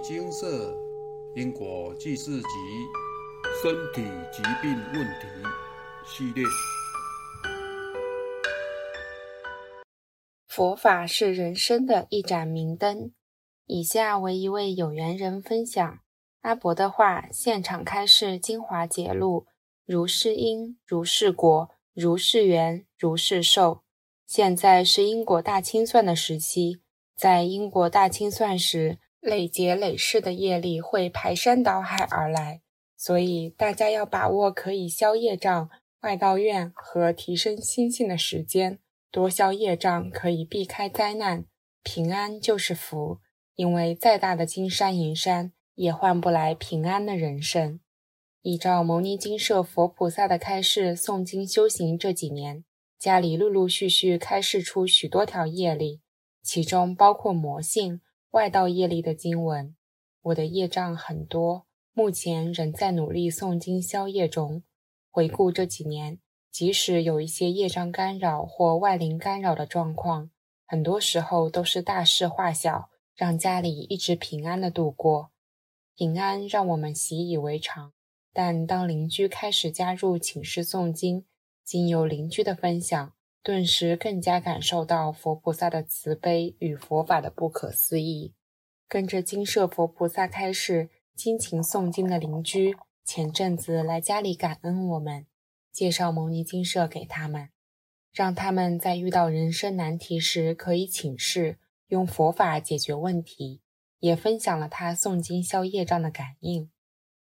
精舍因果记事集身体疾病问题系列。佛法是人生的一盏明灯。以下为一位有缘人分享阿伯的话，现场开示精华节录：如是因，如是果，如是缘，如是受。现在是因果大清算的时期，在因果大清算时，累劫累世的业力会排山倒海而来，所以大家要把握可以消业障、外道愿和提升心性的时间，多消业障可以避开灾难，平安就是福。因为再大的金山银山也换不来平安的人生。依照牟尼金舍佛菩萨的开示，诵经修行这几年。家里陆陆续续开示出许多条业力，其中包括魔性、外道业力的经文。我的业障很多，目前仍在努力诵经消业中。回顾这几年，即使有一些业障干扰或外灵干扰的状况，很多时候都是大事化小，让家里一直平安的度过。平安让我们习以为常，但当邻居开始加入寝室诵经，经由邻居的分享，顿时更加感受到佛菩萨的慈悲与佛法的不可思议。跟着金舍佛菩萨开示，辛勤诵经的邻居前阵子来家里感恩我们，介绍牟尼金舍给他们，让他们在遇到人生难题时可以请示，用佛法解决问题。也分享了他诵经消业障的感应。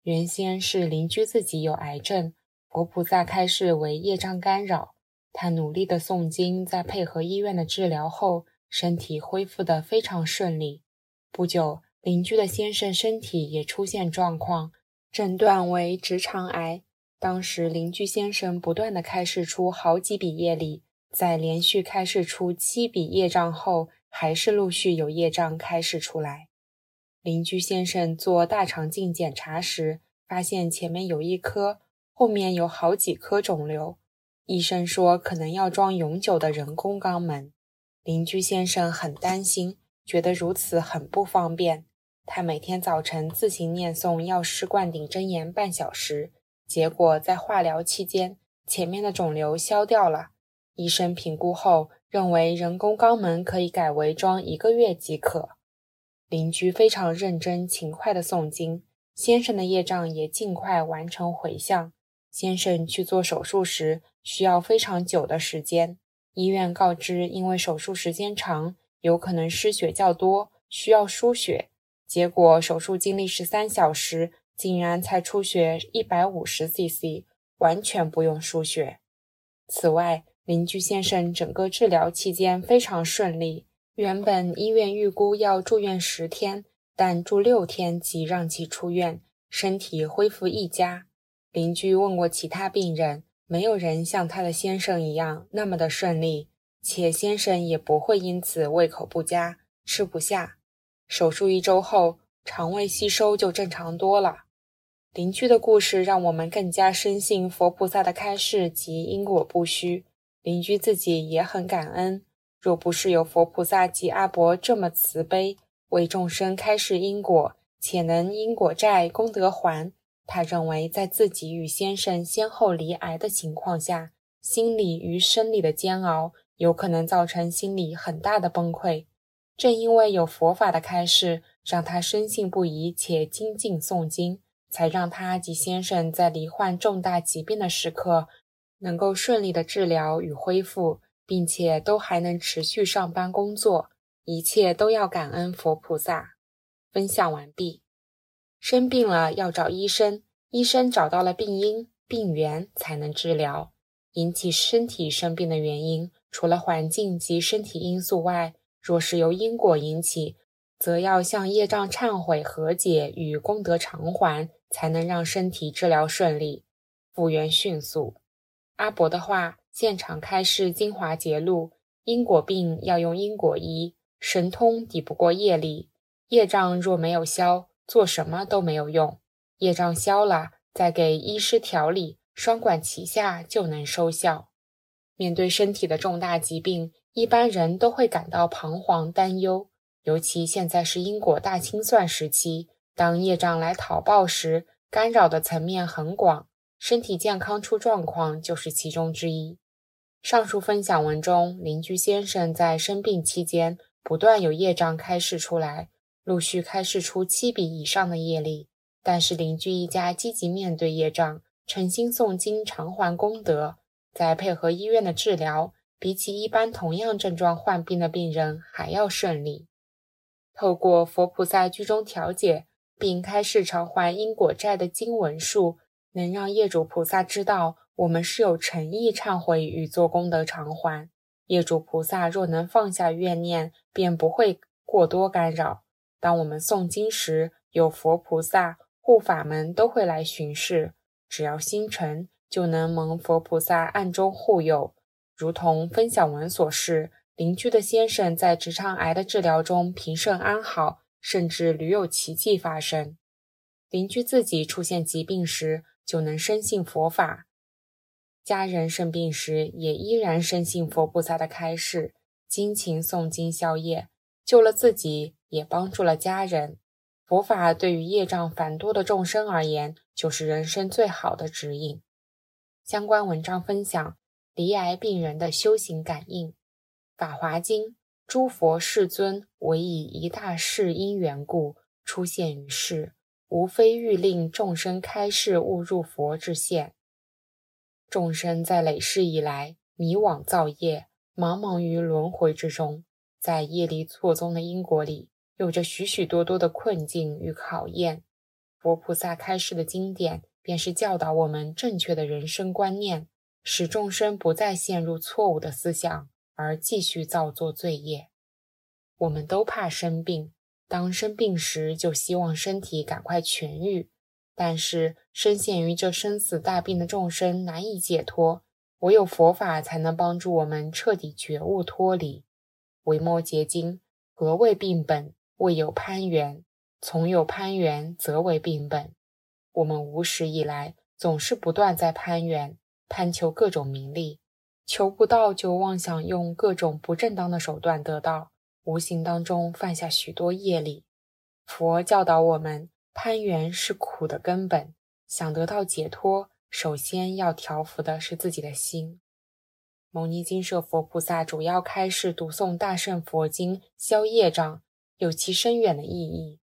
原先是邻居自己有癌症。佛菩萨开示为业障干扰，他努力的诵经，在配合医院的治疗后，身体恢复得非常顺利。不久，邻居的先生身体也出现状况，诊断为直肠癌。当时邻居先生不断的开示出好几笔业力，在连续开示出七笔业障后，还是陆续有业障开示出来。邻居先生做大肠镜检查时，发现前面有一颗。后面有好几颗肿瘤，医生说可能要装永久的人工肛门。邻居先生很担心，觉得如此很不方便。他每天早晨自行念诵药师灌顶真言半小时，结果在化疗期间，前面的肿瘤消掉了。医生评估后认为人工肛门可以改为装一个月即可。邻居非常认真勤快的诵经，先生的业障也尽快完成回向。先生去做手术时需要非常久的时间，医院告知因为手术时间长，有可能失血较多，需要输血。结果手术经历十三小时，竟然才出血一百五十 cc，完全不用输血。此外，邻居先生整个治疗期间非常顺利，原本医院预估要住院十天，但住六天即让其出院，身体恢复一佳。邻居问过其他病人，没有人像他的先生一样那么的顺利，且先生也不会因此胃口不佳，吃不下。手术一周后，肠胃吸收就正常多了。邻居的故事让我们更加深信佛菩萨的开示及因果不虚。邻居自己也很感恩，若不是有佛菩萨及阿伯这么慈悲，为众生开示因果，且能因果债功德还。他认为，在自己与先生先后离癌的情况下，心理与生理的煎熬有可能造成心理很大的崩溃。正因为有佛法的开示，让他深信不疑且精进诵经，才让他及先生在罹患重大疾病的时刻，能够顺利的治疗与恢复，并且都还能持续上班工作。一切都要感恩佛菩萨。分享完毕。生病了要找医生，医生找到了病因、病源，才能治疗。引起身体生病的原因，除了环境及身体因素外，若是由因果引起，则要向业障忏悔和解与功德偿还，才能让身体治疗顺利、复原迅速。阿伯的话，现场开示精华节录：因果病要用因果医，神通抵不过业力，业障若没有消。做什么都没有用，业障消了，再给医师调理，双管齐下就能收效。面对身体的重大疾病，一般人都会感到彷徨担忧。尤其现在是因果大清算时期，当业障来讨报时，干扰的层面很广，身体健康出状况就是其中之一。上述分享文中，邻居先生在生病期间，不断有业障开示出来，陆续开示出七笔以上的业力。但是邻居一家积极面对业障，诚心诵经偿还功德，再配合医院的治疗，比起一般同样症状患病的病人还要顺利。透过佛菩萨居中调解，并开示偿还因果债的经文数，能让业主菩萨知道我们是有诚意忏悔与做功德偿还。业主菩萨若能放下怨念，便不会过多干扰。当我们诵经时，有佛菩萨。护法们都会来巡视，只要心诚，就能蒙佛菩萨暗中护佑。如同分享文所示，邻居的先生在直肠癌的治疗中平顺安好，甚至屡有奇迹发生。邻居自己出现疾病时，就能深信佛法；家人生病时，也依然深信佛菩萨的开示，精勤诵经消业，救了自己，也帮助了家人。佛法对于业障繁多的众生而言，就是人生最好的指引。相关文章分享：离癌病人的修行感应。《法华经》：诸佛世尊唯以一大事因缘故出现于世，无非欲令众生开示悟入佛之现。众生在累世以来迷惘造业，茫茫于轮回之中，在业力错综的因果里。有着许许多多的困境与考验，佛菩萨开示的经典，便是教导我们正确的人生观念，使众生不再陷入错误的思想而继续造作罪业。我们都怕生病，当生病时就希望身体赶快痊愈，但是深陷于这生死大病的众生难以解脱，唯有佛法才能帮助我们彻底觉悟脱离。维摩诘经，何谓病本？未有攀缘，从有攀缘，则为病本。我们无始以来总是不断在攀缘，攀求各种名利，求不到就妄想用各种不正当的手段得到，无形当中犯下许多业力。佛教导我们，攀缘是苦的根本，想得到解脱，首先要调伏的是自己的心。牟尼金舍佛菩萨主要开示读诵大圣佛经，消业障。有其深远的意义。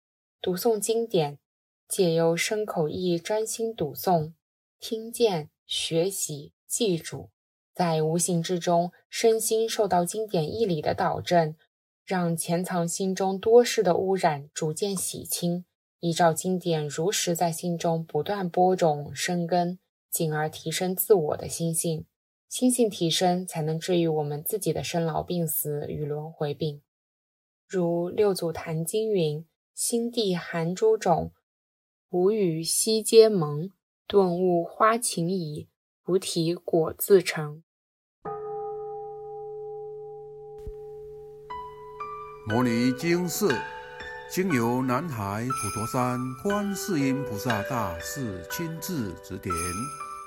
读诵经典，借由身口意专心读诵、听见、学习、记住，在无形之中，身心受到经典义理的导正，让潜藏心中多事的污染逐渐洗清。依照经典，如实在心中不断播种生根，进而提升自我的心性。心性提升，才能治愈我们自己的生老病死与轮回病。如六祖坛经云：“心地含诸种，无语悉皆萌。顿悟花情已，菩提果自成。”摩尼经释，经由南海普陀山观世音菩萨大士亲自指点，